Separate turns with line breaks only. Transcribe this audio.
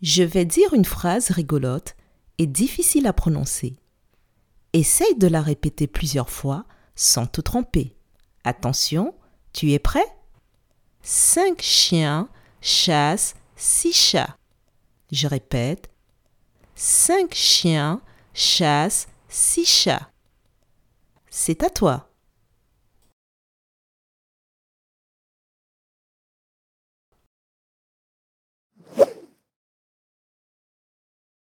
Je vais dire une phrase rigolote et difficile à prononcer. Essaye de la répéter plusieurs fois sans te tromper. Attention, tu es prêt? Cinq chiens chassent six chats. Je répète. Cinq chiens chassent six chats. C'est à toi.